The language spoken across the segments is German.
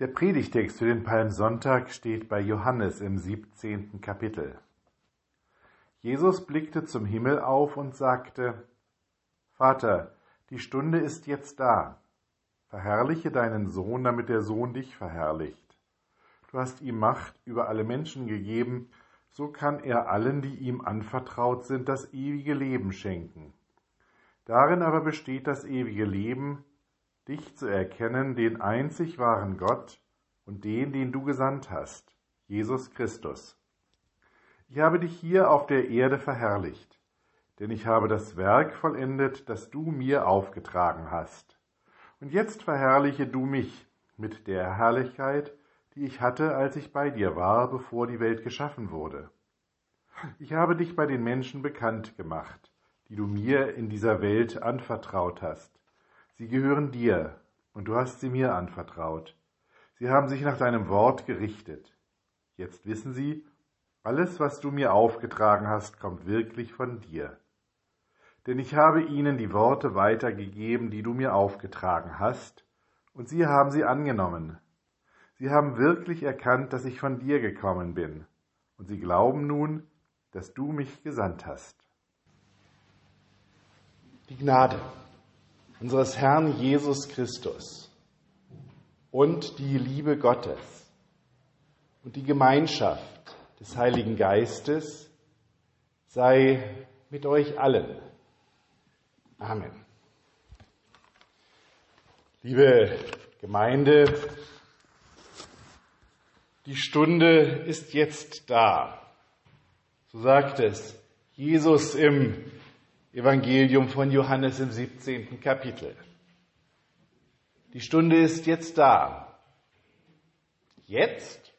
Der Predigtext für den Palmsonntag steht bei Johannes im 17. Kapitel. Jesus blickte zum Himmel auf und sagte, Vater, die Stunde ist jetzt da. Verherrliche deinen Sohn, damit der Sohn dich verherrlicht. Du hast ihm Macht über alle Menschen gegeben, so kann er allen, die ihm anvertraut sind, das ewige Leben schenken. Darin aber besteht das ewige Leben, dich zu erkennen, den einzig wahren Gott und den, den du gesandt hast, Jesus Christus. Ich habe dich hier auf der Erde verherrlicht, denn ich habe das Werk vollendet, das du mir aufgetragen hast. Und jetzt verherrliche du mich mit der Herrlichkeit, die ich hatte, als ich bei dir war, bevor die Welt geschaffen wurde. Ich habe dich bei den Menschen bekannt gemacht, die du mir in dieser Welt anvertraut hast. Sie gehören dir, und du hast sie mir anvertraut. Sie haben sich nach deinem Wort gerichtet. Jetzt wissen sie, alles, was du mir aufgetragen hast, kommt wirklich von dir. Denn ich habe ihnen die Worte weitergegeben, die du mir aufgetragen hast, und sie haben sie angenommen. Sie haben wirklich erkannt, dass ich von dir gekommen bin, und sie glauben nun, dass du mich gesandt hast. Die Gnade unseres Herrn Jesus Christus und die Liebe Gottes und die Gemeinschaft des Heiligen Geistes sei mit euch allen. Amen. Liebe Gemeinde, die Stunde ist jetzt da. So sagt es Jesus im Evangelium von Johannes im 17. Kapitel. Die Stunde ist jetzt da. Jetzt?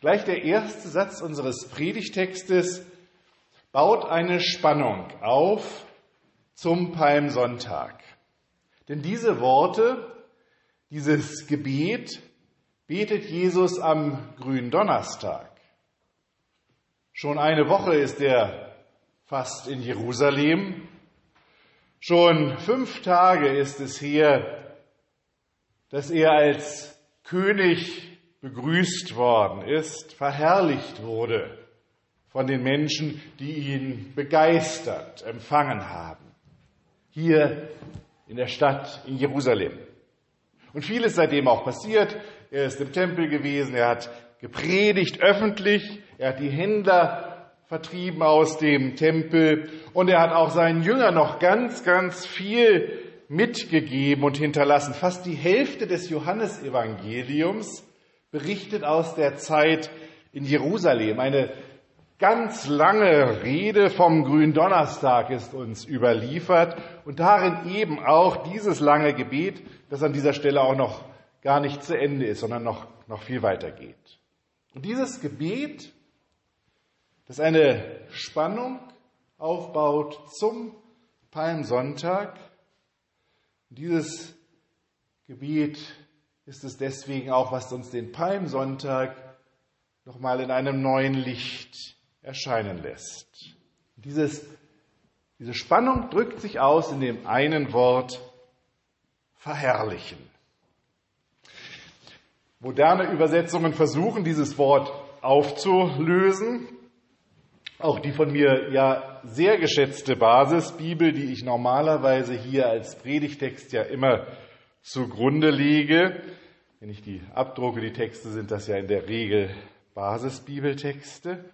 Gleich der erste Satz unseres Predigtextes baut eine Spannung auf zum Palmsonntag. Denn diese Worte, dieses Gebet betet Jesus am grünen Donnerstag. Schon eine Woche ist er fast in Jerusalem. Schon fünf Tage ist es her, dass er als König begrüßt worden ist, verherrlicht wurde von den Menschen, die ihn begeistert empfangen haben. Hier in der Stadt in Jerusalem. Und vieles seitdem auch passiert. Er ist im Tempel gewesen, er hat gepredigt öffentlich, er hat die Händler vertrieben aus dem Tempel und er hat auch seinen Jüngern noch ganz, ganz viel mitgegeben und hinterlassen. Fast die Hälfte des Johannesevangeliums berichtet aus der Zeit in Jerusalem. Eine ganz lange Rede vom Gründonnerstag ist uns überliefert und darin eben auch dieses lange Gebet, das an dieser Stelle auch noch gar nicht zu Ende ist, sondern noch, noch viel weiter geht. Und dieses Gebet das eine Spannung aufbaut zum Palmsonntag. Dieses Gebet ist es deswegen auch, was uns den Palmsonntag nochmal in einem neuen Licht erscheinen lässt. Dieses, diese Spannung drückt sich aus in dem einen Wort verherrlichen. Moderne Übersetzungen versuchen, dieses Wort aufzulösen. Auch die von mir ja sehr geschätzte Basisbibel, die ich normalerweise hier als Predigtext ja immer zugrunde lege. Wenn ich die abdrucke, die Texte sind das ja in der Regel Basisbibeltexte.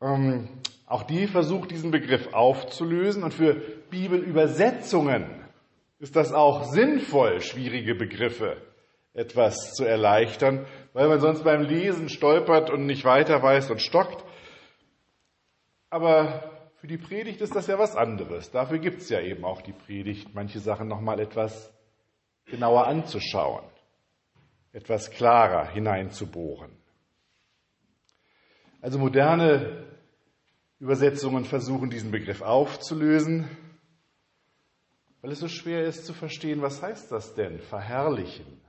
Ähm, auch die versucht diesen Begriff aufzulösen und für Bibelübersetzungen ist das auch sinnvoll, schwierige Begriffe etwas zu erleichtern, weil man sonst beim Lesen stolpert und nicht weiter weiß und stockt. Aber für die Predigt ist das ja was anderes. Dafür gibt es ja eben auch die Predigt, manche Sachen nochmal etwas genauer anzuschauen, etwas klarer hineinzubohren. Also moderne Übersetzungen versuchen diesen Begriff aufzulösen, weil es so schwer ist zu verstehen, was heißt das denn, verherrlichen.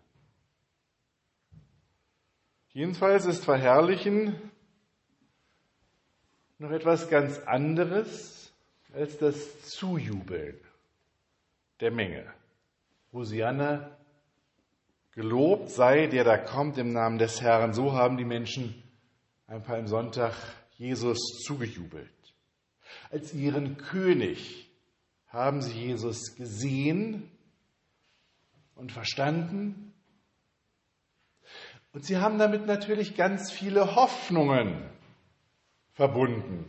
Jedenfalls ist verherrlichen noch etwas ganz anderes als das Zujubeln der Menge. Hosianna, Gelobt sei, der da kommt im Namen des Herrn. So haben die Menschen ein paar im Sonntag Jesus zugejubelt. Als ihren König haben sie Jesus gesehen und verstanden. Und sie haben damit natürlich ganz viele Hoffnungen verbunden.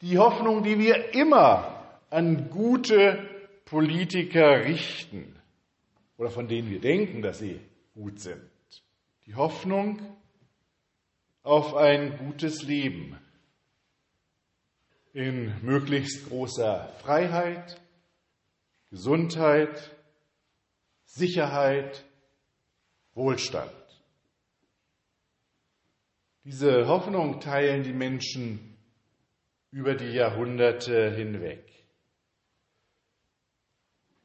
Die Hoffnung, die wir immer an gute Politiker richten oder von denen wir denken, dass sie gut sind. Die Hoffnung auf ein gutes Leben in möglichst großer Freiheit, Gesundheit, Sicherheit, Wohlstand. Diese Hoffnung teilen die Menschen über die Jahrhunderte hinweg.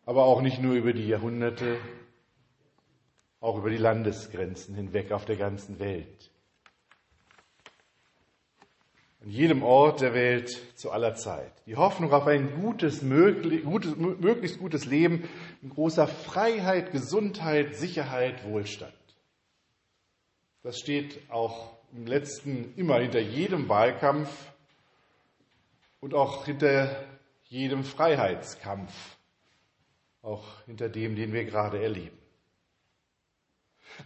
Aber auch nicht nur über die Jahrhunderte, auch über die Landesgrenzen hinweg auf der ganzen Welt. An jedem Ort der Welt zu aller Zeit. Die Hoffnung auf ein gutes, möglichst gutes Leben in großer Freiheit, Gesundheit, Sicherheit, Wohlstand. Das steht auch im letzten immer hinter jedem Wahlkampf und auch hinter jedem Freiheitskampf, auch hinter dem, den wir gerade erleben.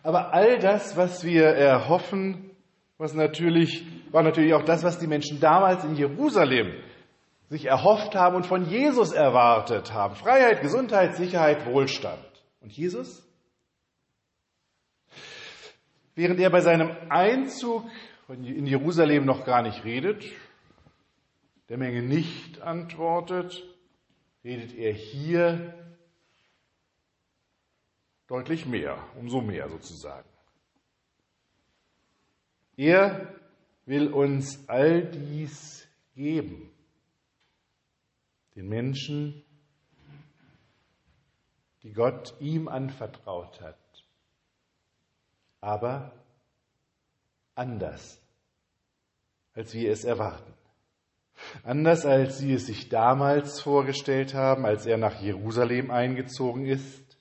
Aber all das, was wir erhoffen, was natürlich, war natürlich auch das, was die Menschen damals in Jerusalem sich erhofft haben und von Jesus erwartet haben. Freiheit, Gesundheit, Sicherheit, Wohlstand. Und Jesus? Während er bei seinem Einzug in Jerusalem noch gar nicht redet, der Menge nicht antwortet, redet er hier deutlich mehr, umso mehr sozusagen. Er will uns all dies geben, den Menschen, die Gott ihm anvertraut hat, aber anders, als wir es erwarten. Anders als sie es sich damals vorgestellt haben, als er nach Jerusalem eingezogen ist.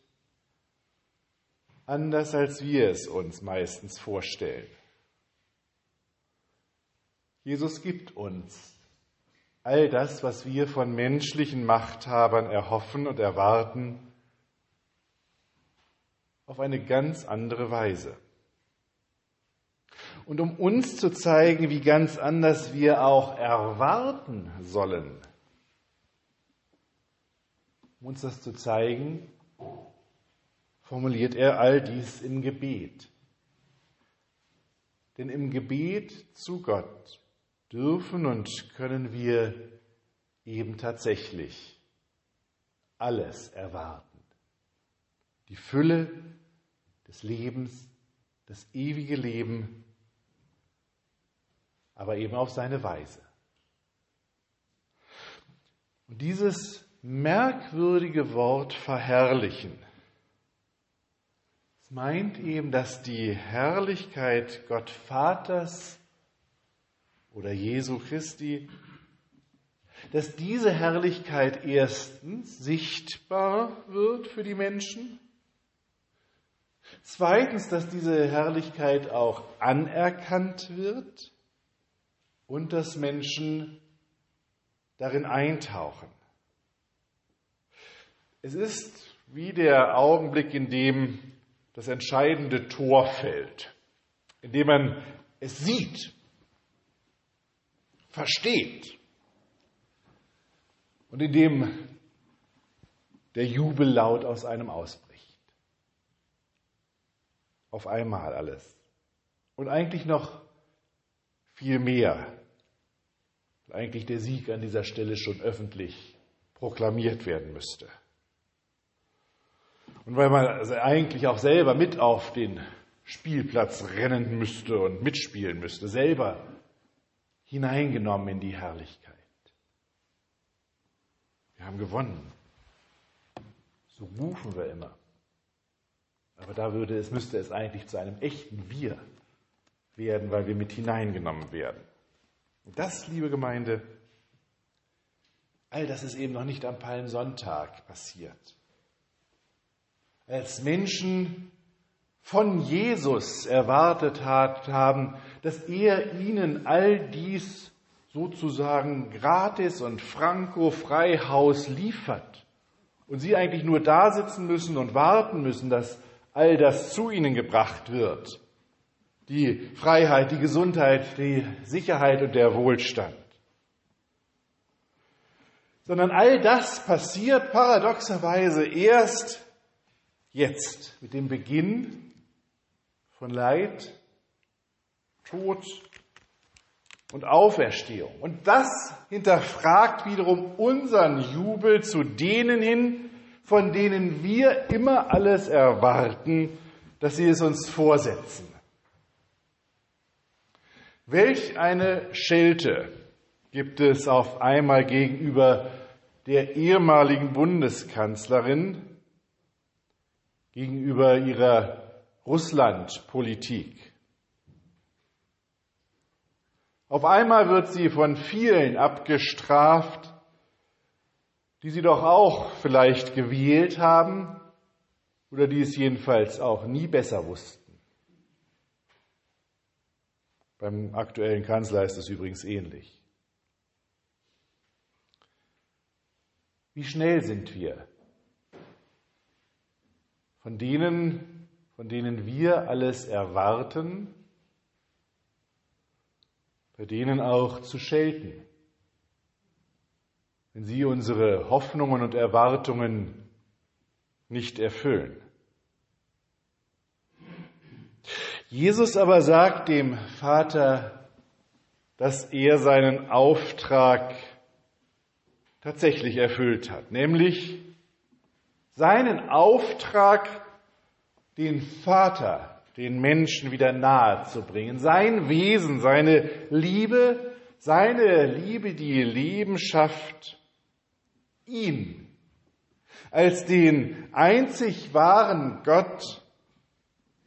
Anders als wir es uns meistens vorstellen. Jesus gibt uns all das, was wir von menschlichen Machthabern erhoffen und erwarten, auf eine ganz andere Weise. Und um uns zu zeigen, wie ganz anders wir auch erwarten sollen, um uns das zu zeigen, formuliert er all dies im Gebet. Denn im Gebet zu Gott dürfen und können wir eben tatsächlich alles erwarten. Die Fülle des Lebens, das ewige Leben aber eben auf seine Weise. Und dieses merkwürdige Wort verherrlichen, es meint eben, dass die Herrlichkeit Gott Vaters oder Jesu Christi, dass diese Herrlichkeit erstens sichtbar wird für die Menschen, zweitens, dass diese Herrlichkeit auch anerkannt wird, und dass Menschen darin eintauchen. Es ist wie der Augenblick, in dem das entscheidende Tor fällt, in dem man es sieht, versteht und in dem der Jubel laut aus einem ausbricht. Auf einmal alles. Und eigentlich noch viel mehr, weil eigentlich der Sieg an dieser Stelle schon öffentlich proklamiert werden müsste. Und weil man also eigentlich auch selber mit auf den Spielplatz rennen müsste und mitspielen müsste, selber hineingenommen in die Herrlichkeit. Wir haben gewonnen. So rufen wir immer. Aber da würde es, müsste es eigentlich zu einem echten Wir werden, weil wir mit hineingenommen werden. Das, liebe Gemeinde, all das ist eben noch nicht am Palmsonntag passiert. Als Menschen von Jesus erwartet hat, haben, dass er ihnen all dies sozusagen gratis und franco frei Haus liefert und sie eigentlich nur da sitzen müssen und warten müssen, dass all das zu ihnen gebracht wird. Die Freiheit, die Gesundheit, die Sicherheit und der Wohlstand. Sondern all das passiert paradoxerweise erst jetzt mit dem Beginn von Leid, Tod und Auferstehung. Und das hinterfragt wiederum unseren Jubel zu denen hin, von denen wir immer alles erwarten, dass sie es uns vorsetzen. Welch eine Schelte gibt es auf einmal gegenüber der ehemaligen Bundeskanzlerin, gegenüber ihrer Russlandpolitik. Auf einmal wird sie von vielen abgestraft, die sie doch auch vielleicht gewählt haben oder die es jedenfalls auch nie besser wussten. Beim aktuellen Kanzler ist es übrigens ähnlich. Wie schnell sind wir von denen, von denen wir alles erwarten, bei denen auch zu schelten, wenn sie unsere Hoffnungen und Erwartungen nicht erfüllen. Jesus aber sagt dem Vater, dass er seinen Auftrag tatsächlich erfüllt hat, nämlich seinen Auftrag, den Vater den Menschen wieder nahe zu bringen, sein Wesen, seine Liebe, seine Liebe, die Leben schafft, ihn als den einzig wahren Gott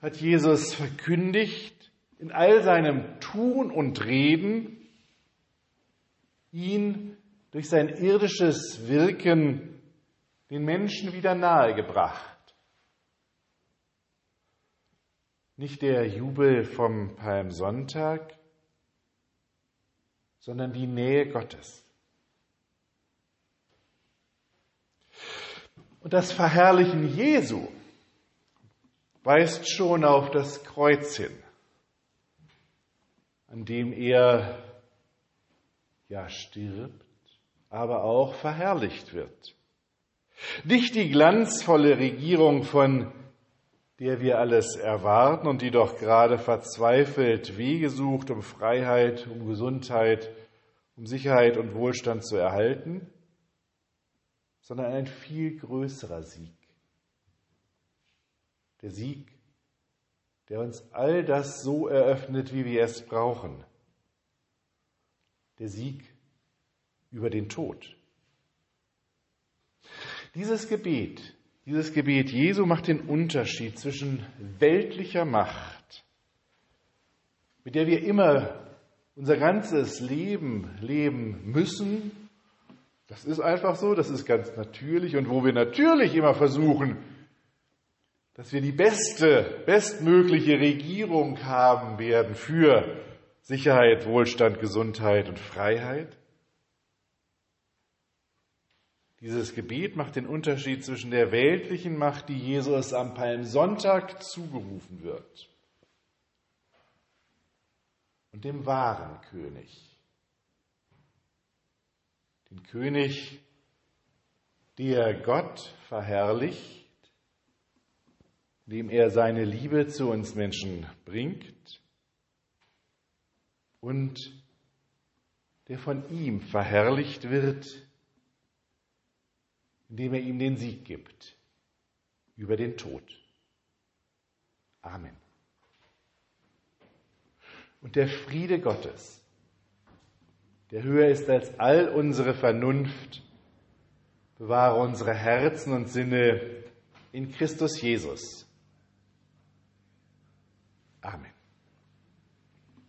hat Jesus verkündigt in all seinem Tun und Reden, ihn durch sein irdisches Wirken den Menschen wieder nahegebracht. Nicht der Jubel vom Palmsonntag, sondern die Nähe Gottes. Und das Verherrlichen Jesu weist schon auf das Kreuz hin, an dem er ja stirbt, aber auch verherrlicht wird. Nicht die glanzvolle Regierung, von der wir alles erwarten und die doch gerade verzweifelt Wege sucht, um Freiheit, um Gesundheit, um Sicherheit und Wohlstand zu erhalten, sondern ein viel größerer Sieg. Der Sieg, der uns all das so eröffnet, wie wir es brauchen. Der Sieg über den Tod. Dieses Gebet, dieses Gebet Jesu macht den Unterschied zwischen weltlicher Macht, mit der wir immer unser ganzes Leben leben müssen. Das ist einfach so, das ist ganz natürlich und wo wir natürlich immer versuchen, dass wir die beste, bestmögliche Regierung haben werden für Sicherheit, Wohlstand, Gesundheit und Freiheit. Dieses Gebet macht den Unterschied zwischen der weltlichen Macht, die Jesus am Palmsonntag zugerufen wird, und dem wahren König. Den König, der Gott verherrlicht, indem er seine Liebe zu uns Menschen bringt und der von ihm verherrlicht wird, indem er ihm den Sieg gibt über den Tod. Amen. Und der Friede Gottes, der höher ist als all unsere Vernunft, bewahre unsere Herzen und Sinne in Christus Jesus